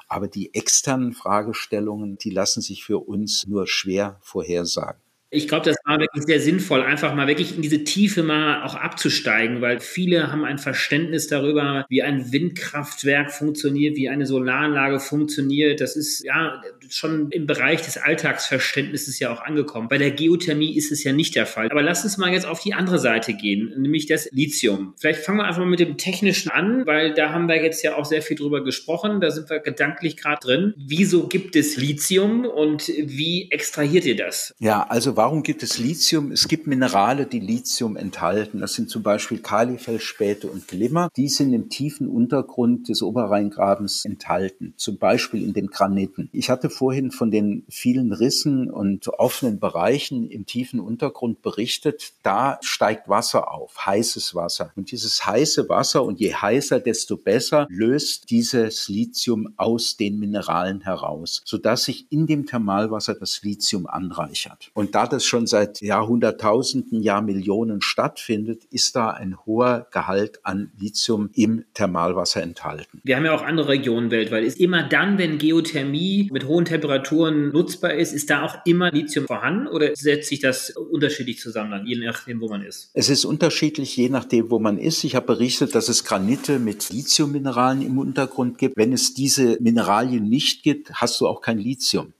Aber die externen Fragestellungen, die lassen sich für uns nur schwer vorhersagen. Ich glaube, das war wirklich sehr sinnvoll, einfach mal wirklich in diese Tiefe mal auch abzusteigen, weil viele haben ein Verständnis darüber, wie ein Windkraftwerk funktioniert, wie eine Solaranlage funktioniert. Das ist ja schon im Bereich des Alltagsverständnisses ja auch angekommen. Bei der Geothermie ist es ja nicht der Fall. Aber lass uns mal jetzt auf die andere Seite gehen, nämlich das Lithium. Vielleicht fangen wir einfach mal mit dem Technischen an, weil da haben wir jetzt ja auch sehr viel drüber gesprochen. Da sind wir gedanklich gerade drin. Wieso gibt es Lithium und wie extrahiert ihr das? Ja, also Warum gibt es Lithium? Es gibt Minerale, die Lithium enthalten. Das sind zum Beispiel Kalifelspäte und Glimmer. Die sind im tiefen Untergrund des Oberrheingrabens enthalten, zum Beispiel in den Graniten. Ich hatte vorhin von den vielen Rissen und offenen Bereichen im tiefen Untergrund berichtet. Da steigt Wasser auf, heißes Wasser. Und dieses heiße Wasser, und je heißer, desto besser, löst dieses Lithium aus den Mineralen heraus, sodass sich in dem Thermalwasser das Lithium anreichert. Und da das schon seit Jahrhunderttausenden, Jahrmillionen stattfindet, ist da ein hoher Gehalt an Lithium im Thermalwasser enthalten. Wir haben ja auch andere Regionen weltweit. Ist immer dann, wenn Geothermie mit hohen Temperaturen nutzbar ist, ist da auch immer Lithium vorhanden oder setzt sich das unterschiedlich zusammen, je nachdem, wo man ist? Es ist unterschiedlich, je nachdem, wo man ist. Ich habe berichtet, dass es Granite mit Lithiummineralen im Untergrund gibt. Wenn es diese Mineralien nicht gibt, hast du auch kein Lithium.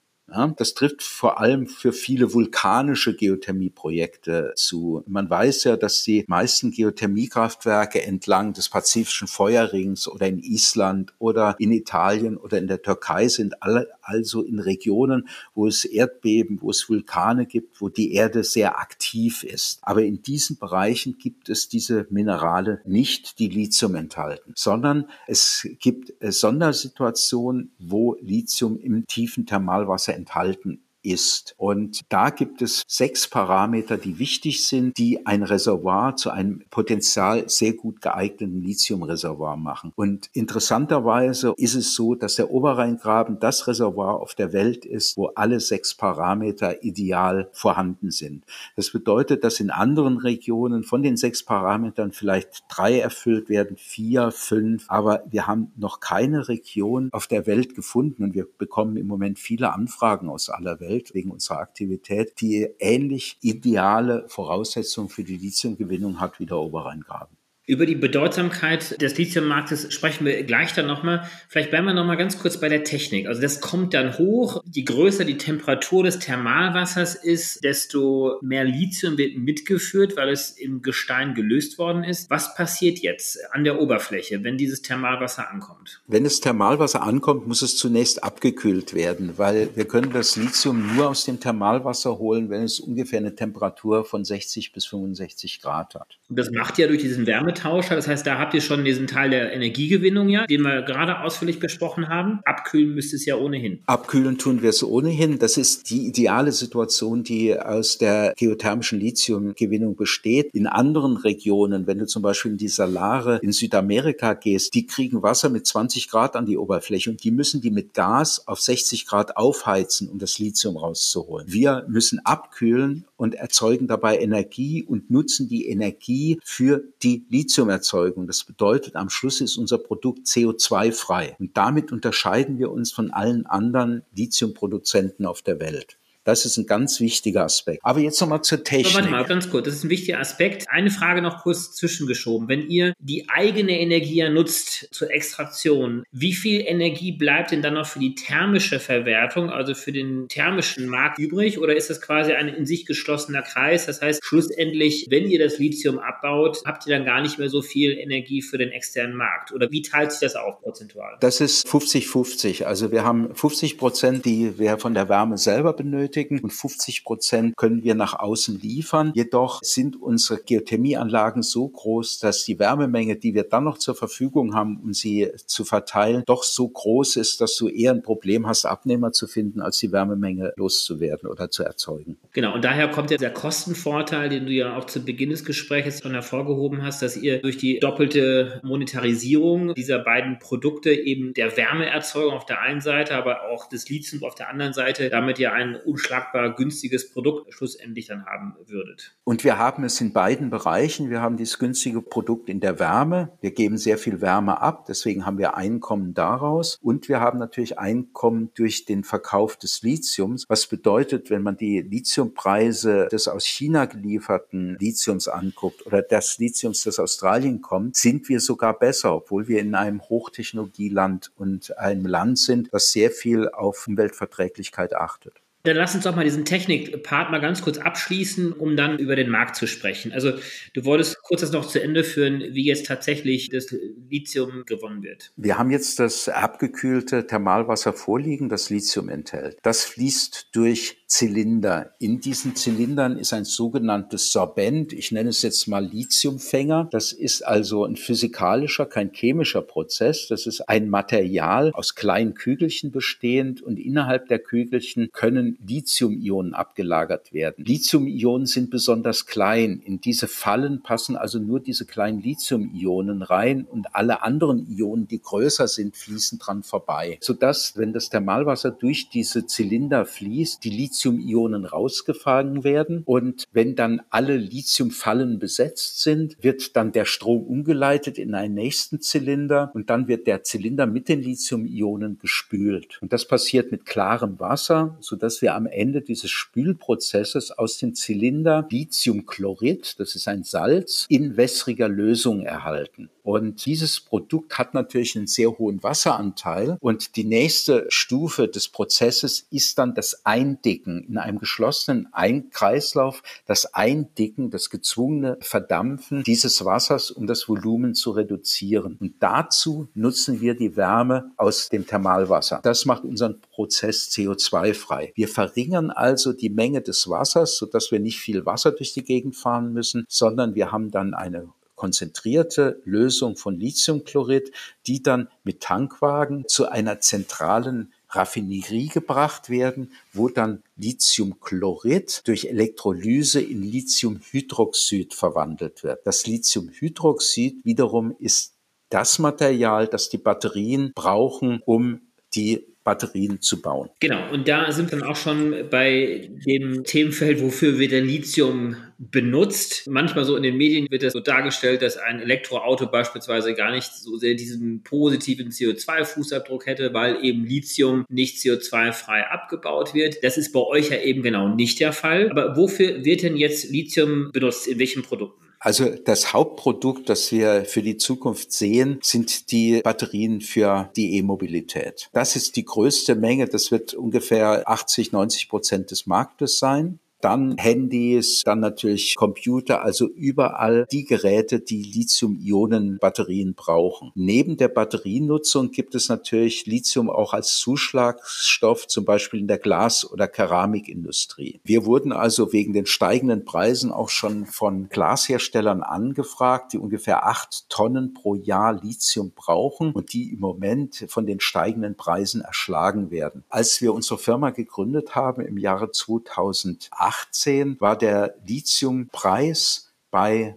Das trifft vor allem für viele vulkanische Geothermieprojekte zu. Man weiß ja, dass die meisten Geothermiekraftwerke entlang des Pazifischen Feuerrings oder in Island oder in Italien oder in der Türkei sind alle also in Regionen, wo es Erdbeben, wo es Vulkane gibt, wo die Erde sehr aktiv ist. Aber in diesen Bereichen gibt es diese Minerale nicht, die Lithium enthalten, sondern es gibt äh, Sondersituationen, wo Lithium im tiefen Thermalwasser enthalten ist. Und da gibt es sechs Parameter, die wichtig sind, die ein Reservoir zu einem potenzial sehr gut geeigneten Lithiumreservoir machen. Und interessanterweise ist es so, dass der Oberrheingraben das Reservoir auf der Welt ist, wo alle sechs Parameter ideal vorhanden sind. Das bedeutet, dass in anderen Regionen von den sechs Parametern vielleicht drei erfüllt werden, vier, fünf, aber wir haben noch keine Region auf der Welt gefunden und wir bekommen im Moment viele Anfragen aus aller Welt Welt wegen unserer Aktivität, die ähnlich ideale Voraussetzungen für die Lithiumgewinnung hat wie der Oberrheingraben. Über die Bedeutsamkeit des Lithiummarktes sprechen wir gleich dann nochmal. Vielleicht bleiben wir nochmal ganz kurz bei der Technik. Also das kommt dann hoch. Je größer die Temperatur des Thermalwassers ist, desto mehr Lithium wird mitgeführt, weil es im Gestein gelöst worden ist. Was passiert jetzt an der Oberfläche, wenn dieses Thermalwasser ankommt? Wenn das Thermalwasser ankommt, muss es zunächst abgekühlt werden, weil wir können das Lithium nur aus dem Thermalwasser holen, wenn es ungefähr eine Temperatur von 60 bis 65 Grad hat. Und das macht ja durch diesen Wärme Wärmetauscher. Das heißt, da habt ihr schon diesen Teil der Energiegewinnung ja, den wir gerade ausführlich besprochen haben. Abkühlen müsste es ja ohnehin. Abkühlen tun wir es ohnehin. Das ist die ideale Situation, die aus der geothermischen Lithiumgewinnung besteht. In anderen Regionen, wenn du zum Beispiel in die Salare in Südamerika gehst, die kriegen Wasser mit 20 Grad an die Oberfläche und die müssen die mit Gas auf 60 Grad aufheizen, um das Lithium rauszuholen. Wir müssen abkühlen und erzeugen dabei Energie und nutzen die Energie für die Lithiumerzeugung. Das bedeutet, am Schluss ist unser Produkt CO2-frei. Und damit unterscheiden wir uns von allen anderen Lithiumproduzenten auf der Welt. Das ist ein ganz wichtiger Aspekt. Aber jetzt nochmal zur Technik. warte mal, ganz kurz. Das ist ein wichtiger Aspekt. Eine Frage noch kurz zwischengeschoben. Wenn ihr die eigene Energie ja nutzt zur Extraktion, wie viel Energie bleibt denn dann noch für die thermische Verwertung, also für den thermischen Markt übrig? Oder ist das quasi ein in sich geschlossener Kreis? Das heißt, schlussendlich, wenn ihr das Lithium abbaut, habt ihr dann gar nicht mehr so viel Energie für den externen Markt? Oder wie teilt sich das auf prozentual? Das ist 50-50. Also wir haben 50 Prozent, die wir von der Wärme selber benötigen benötigen und 50 Prozent können wir nach außen liefern. Jedoch sind unsere Geothermieanlagen so groß, dass die Wärmemenge, die wir dann noch zur Verfügung haben, um sie zu verteilen, doch so groß ist, dass du eher ein Problem hast, Abnehmer zu finden, als die Wärmemenge loszuwerden oder zu erzeugen. Genau, und daher kommt ja der Kostenvorteil, den du ja auch zu Beginn des Gesprächs schon hervorgehoben hast, dass ihr durch die doppelte Monetarisierung dieser beiden Produkte eben der Wärmeerzeugung auf der einen Seite, aber auch des Lithiums auf der anderen Seite damit ja einen unschlagbar günstiges Produkt schlussendlich dann haben würdet. Und wir haben es in beiden Bereichen. Wir haben dieses günstige Produkt in der Wärme. Wir geben sehr viel Wärme ab, deswegen haben wir Einkommen daraus. Und wir haben natürlich Einkommen durch den Verkauf des Lithiums, was bedeutet, wenn man die Lithiumpreise des aus China gelieferten Lithiums anguckt oder des Lithiums, das aus Australien kommt, sind wir sogar besser, obwohl wir in einem Hochtechnologieland und einem Land sind, das sehr viel auf Umweltverträglichkeit achtet. Dann lass uns doch mal diesen Technik-Part mal ganz kurz abschließen, um dann über den Markt zu sprechen. Also du wolltest kurz das noch zu Ende führen, wie jetzt tatsächlich das Lithium gewonnen wird. Wir haben jetzt das abgekühlte Thermalwasser vorliegen, das Lithium enthält. Das fließt durch Zylinder. In diesen Zylindern ist ein sogenanntes Sorbent, ich nenne es jetzt mal Lithiumfänger. Das ist also ein physikalischer, kein chemischer Prozess. Das ist ein Material aus kleinen Kügelchen bestehend und innerhalb der Kügelchen können Lithium-Ionen abgelagert werden. Lithium-Ionen sind besonders klein. In diese Fallen passen also nur diese kleinen Lithium-Ionen rein und alle anderen Ionen, die größer sind, fließen dran vorbei. Sodass, wenn das Thermalwasser durch diese Zylinder fließt, die Lithium Lithium-Ionen rausgefahren werden. Und wenn dann alle Lithiumfallen besetzt sind, wird dann der Strom umgeleitet in einen nächsten Zylinder und dann wird der Zylinder mit den Lithium-Ionen gespült. Und das passiert mit klarem Wasser, sodass wir am Ende dieses Spülprozesses aus dem Zylinder Lithiumchlorid, das ist ein Salz, in wässriger Lösung erhalten. Und dieses Produkt hat natürlich einen sehr hohen Wasseranteil. Und die nächste Stufe des Prozesses ist dann das Eindicken in einem geschlossenen Ein Kreislauf, das Eindicken, das gezwungene Verdampfen dieses Wassers, um das Volumen zu reduzieren. Und dazu nutzen wir die Wärme aus dem Thermalwasser. Das macht unseren Prozess CO2-frei. Wir verringern also die Menge des Wassers, sodass wir nicht viel Wasser durch die Gegend fahren müssen, sondern wir haben dann eine konzentrierte Lösung von Lithiumchlorid, die dann mit Tankwagen zu einer zentralen Raffinerie gebracht werden, wo dann Lithiumchlorid durch Elektrolyse in Lithiumhydroxid verwandelt wird. Das Lithiumhydroxid wiederum ist das Material, das die Batterien brauchen, um die Batterien zu bauen. Genau, und da sind wir auch schon bei dem Themenfeld, wofür wird denn Lithium benutzt. Manchmal so in den Medien wird das so dargestellt, dass ein Elektroauto beispielsweise gar nicht so sehr diesen positiven CO2-Fußabdruck hätte, weil eben Lithium nicht CO2-frei abgebaut wird. Das ist bei euch ja eben genau nicht der Fall. Aber wofür wird denn jetzt Lithium benutzt? In welchen Produkten? Also das Hauptprodukt, das wir für die Zukunft sehen, sind die Batterien für die E-Mobilität. Das ist die größte Menge. Das wird ungefähr 80, 90 Prozent des Marktes sein dann Handys, dann natürlich Computer, also überall die Geräte, die Lithium-Ionen-Batterien brauchen. Neben der Batterienutzung gibt es natürlich Lithium auch als Zuschlagstoff, zum Beispiel in der Glas- oder Keramikindustrie. Wir wurden also wegen den steigenden Preisen auch schon von Glasherstellern angefragt, die ungefähr acht Tonnen pro Jahr Lithium brauchen und die im Moment von den steigenden Preisen erschlagen werden. Als wir unsere Firma gegründet haben im Jahre 2008, 2018 war der Lithiumpreis bei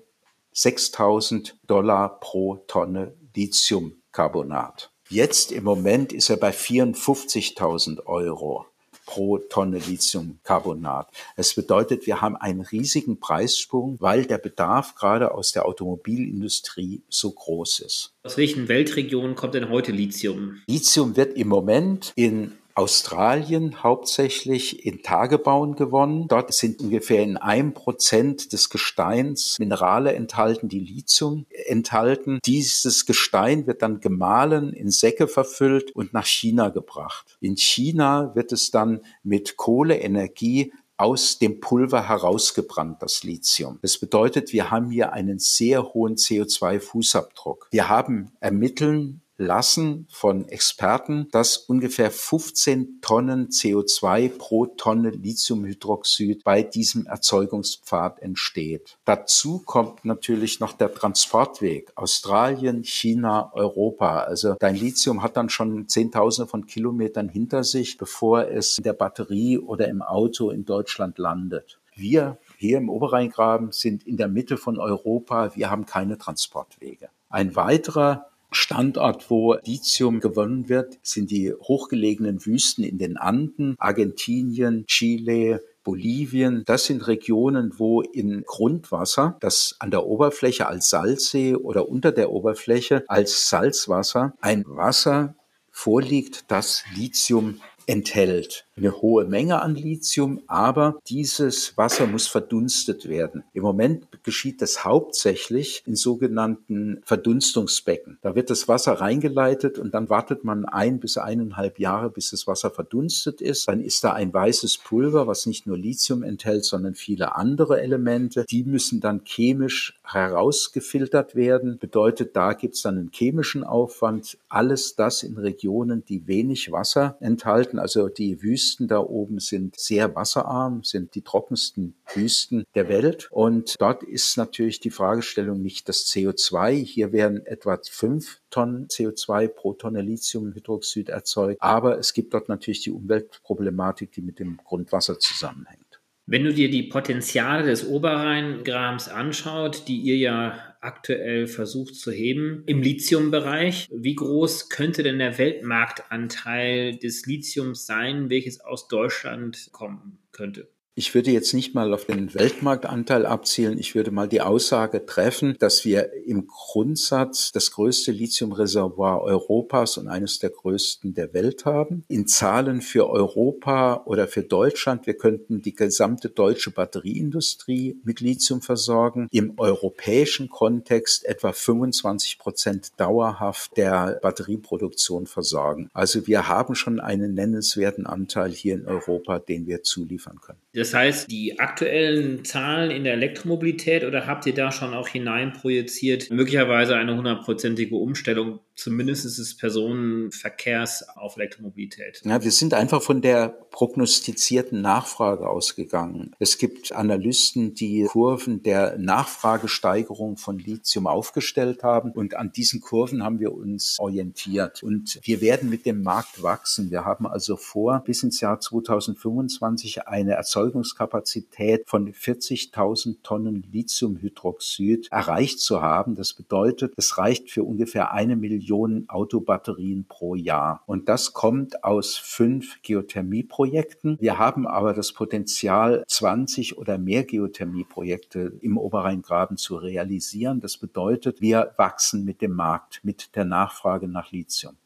6000 Dollar pro Tonne Lithiumcarbonat. Jetzt im Moment ist er bei 54.000 Euro pro Tonne Lithiumcarbonat. Es bedeutet, wir haben einen riesigen Preissprung, weil der Bedarf gerade aus der Automobilindustrie so groß ist. Aus welchen Weltregionen kommt denn heute Lithium? Lithium wird im Moment in Australien hauptsächlich in Tagebauen gewonnen. Dort sind ungefähr in einem Prozent des Gesteins Minerale enthalten, die Lithium enthalten. Dieses Gestein wird dann gemahlen, in Säcke verfüllt und nach China gebracht. In China wird es dann mit Kohleenergie aus dem Pulver herausgebrannt, das Lithium. Das bedeutet, wir haben hier einen sehr hohen CO2-Fußabdruck. Wir haben ermitteln lassen von Experten, dass ungefähr 15 Tonnen CO2 pro Tonne Lithiumhydroxid bei diesem Erzeugungspfad entsteht. Dazu kommt natürlich noch der Transportweg. Australien, China, Europa. Also dein Lithium hat dann schon Zehntausende von Kilometern hinter sich, bevor es in der Batterie oder im Auto in Deutschland landet. Wir hier im Oberrheingraben sind in der Mitte von Europa. Wir haben keine Transportwege. Ein weiterer Standort, wo Lithium gewonnen wird, sind die hochgelegenen Wüsten in den Anden, Argentinien, Chile, Bolivien, das sind Regionen, wo in Grundwasser, das an der Oberfläche als Salzsee oder unter der Oberfläche als Salzwasser, ein Wasser vorliegt, das Lithium enthält eine hohe Menge an Lithium, aber dieses Wasser muss verdunstet werden. Im Moment geschieht das hauptsächlich in sogenannten Verdunstungsbecken. Da wird das Wasser reingeleitet und dann wartet man ein bis eineinhalb Jahre, bis das Wasser verdunstet ist. Dann ist da ein weißes Pulver, was nicht nur Lithium enthält, sondern viele andere Elemente. Die müssen dann chemisch herausgefiltert werden. Bedeutet, da gibt es dann einen chemischen Aufwand. Alles das in Regionen, die wenig Wasser enthalten, also die Wüsten Wüsten da oben sind sehr wasserarm, sind die trockensten Wüsten der Welt. Und dort ist natürlich die Fragestellung nicht das CO2. Hier werden etwa fünf Tonnen CO2 pro Tonne Lithiumhydroxid erzeugt. Aber es gibt dort natürlich die Umweltproblematik, die mit dem Grundwasser zusammenhängt. Wenn du dir die Potenziale des Oberrheingrams anschaut, die ihr ja aktuell versucht zu heben im Lithiumbereich, wie groß könnte denn der Weltmarktanteil des Lithiums sein, welches aus Deutschland kommen könnte? Ich würde jetzt nicht mal auf den Weltmarktanteil abzielen. Ich würde mal die Aussage treffen, dass wir im Grundsatz das größte Lithiumreservoir Europas und eines der größten der Welt haben. In Zahlen für Europa oder für Deutschland, wir könnten die gesamte deutsche Batterieindustrie mit Lithium versorgen. Im europäischen Kontext etwa 25 Prozent dauerhaft der Batterieproduktion versorgen. Also wir haben schon einen nennenswerten Anteil hier in Europa, den wir zuliefern können. Das heißt, die aktuellen Zahlen in der Elektromobilität oder habt ihr da schon auch hineinprojiziert, möglicherweise eine hundertprozentige Umstellung zumindest des Personenverkehrs auf Elektromobilität? Ja, wir sind einfach von der prognostizierten Nachfrage ausgegangen. Es gibt Analysten, die Kurven der Nachfragesteigerung von Lithium aufgestellt haben und an diesen Kurven haben wir uns orientiert. Und wir werden mit dem Markt wachsen. Wir haben also vor, bis ins Jahr 2025 eine Erzeugungskapazität von 40.000 Tonnen Lithiumhydroxid erreicht zu haben. Das bedeutet, es reicht für ungefähr eine Million Autobatterien pro Jahr. Und das kommt aus fünf Geothermieprojekten. Wir haben aber das Potenzial, 20 oder mehr Geothermieprojekte im Oberrheingraben zu realisieren. Das bedeutet, wir wachsen mit dem Markt, mit der Nachfrage nach Lithium.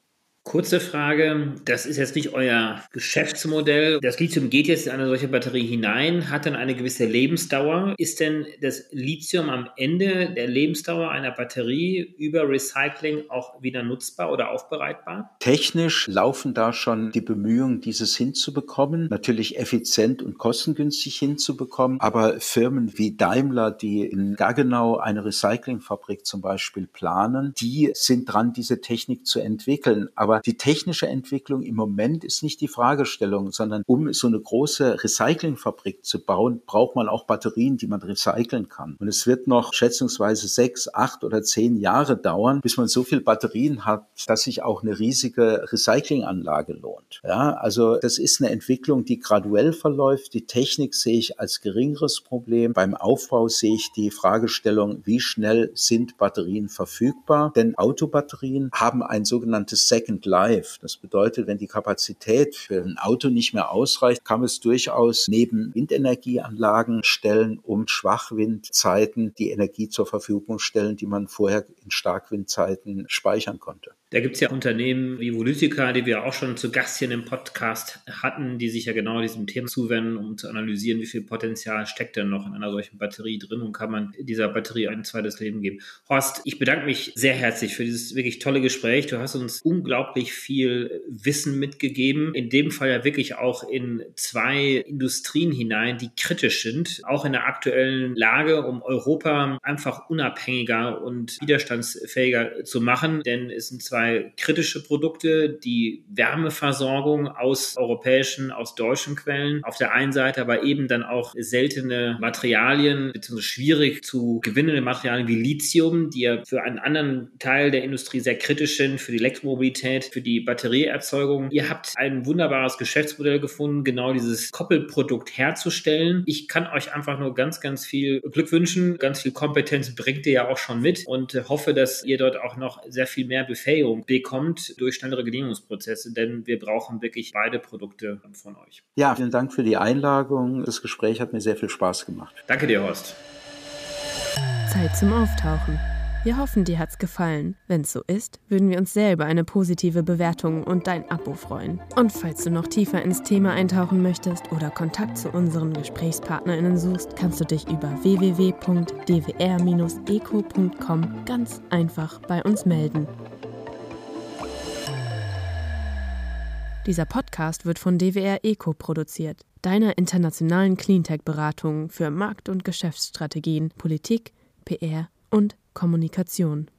Kurze Frage, das ist jetzt nicht euer Geschäftsmodell. Das Lithium geht jetzt in eine solche Batterie hinein, hat dann eine gewisse Lebensdauer. Ist denn das Lithium am Ende der Lebensdauer einer Batterie über Recycling auch wieder nutzbar oder aufbereitbar? Technisch laufen da schon die Bemühungen, dieses hinzubekommen, natürlich effizient und kostengünstig hinzubekommen. Aber Firmen wie Daimler, die in Gaggenau eine Recyclingfabrik zum Beispiel planen, die sind dran, diese Technik zu entwickeln. Aber aber die technische Entwicklung im Moment ist nicht die Fragestellung, sondern um so eine große Recyclingfabrik zu bauen, braucht man auch Batterien, die man recyceln kann. Und es wird noch schätzungsweise sechs, acht oder zehn Jahre dauern, bis man so viel Batterien hat, dass sich auch eine riesige Recyclinganlage lohnt. Ja, also das ist eine Entwicklung, die graduell verläuft. Die Technik sehe ich als geringeres Problem. Beim Aufbau sehe ich die Fragestellung, wie schnell sind Batterien verfügbar? Denn Autobatterien haben ein sogenanntes Second Second Life. Das bedeutet, wenn die Kapazität für ein Auto nicht mehr ausreicht, kann es durchaus neben Windenergieanlagen stellen, um Schwachwindzeiten die Energie zur Verfügung stellen, die man vorher in Starkwindzeiten speichern konnte. Da gibt es ja Unternehmen wie Volytica, die wir auch schon zu Gast hier im Podcast hatten, die sich ja genau diesem Thema zuwenden, um zu analysieren, wie viel Potenzial steckt denn noch in einer solchen Batterie drin und kann man dieser Batterie ein zweites Leben geben. Horst, ich bedanke mich sehr herzlich für dieses wirklich tolle Gespräch. Du hast uns unglaublich viel Wissen mitgegeben. In dem Fall ja wirklich auch in zwei Industrien hinein, die kritisch sind, auch in der aktuellen Lage, um Europa einfach unabhängiger und widerstandsfähiger zu machen. Denn es sind zwei zwei kritische Produkte, die Wärmeversorgung aus europäischen, aus deutschen Quellen auf der einen Seite, aber eben dann auch seltene Materialien, beziehungsweise schwierig zu gewinnende Materialien wie Lithium, die ja für einen anderen Teil der Industrie sehr kritisch sind, für die Elektromobilität, für die Batterieerzeugung. Ihr habt ein wunderbares Geschäftsmodell gefunden, genau dieses Koppelprodukt herzustellen. Ich kann euch einfach nur ganz, ganz viel Glück wünschen. Ganz viel Kompetenz bringt ihr ja auch schon mit und hoffe, dass ihr dort auch noch sehr viel mehr Befähigung Genehmigung bekommt durch schnellere Genehmigungsprozesse, denn wir brauchen wirklich beide Produkte von euch. Ja, vielen Dank für die Einladung. Das Gespräch hat mir sehr viel Spaß gemacht. Danke dir, Horst. Zeit zum Auftauchen. Wir hoffen, dir hat's gefallen. Wenn's so ist, würden wir uns sehr über eine positive Bewertung und dein Abo freuen. Und falls du noch tiefer ins Thema eintauchen möchtest oder Kontakt zu unseren GesprächspartnerInnen suchst, kannst du dich über www.dwr-eco.com ganz einfach bei uns melden. Dieser Podcast wird von DWR Eco produziert, deiner internationalen Cleantech-Beratung für Markt- und Geschäftsstrategien, Politik, PR und Kommunikation.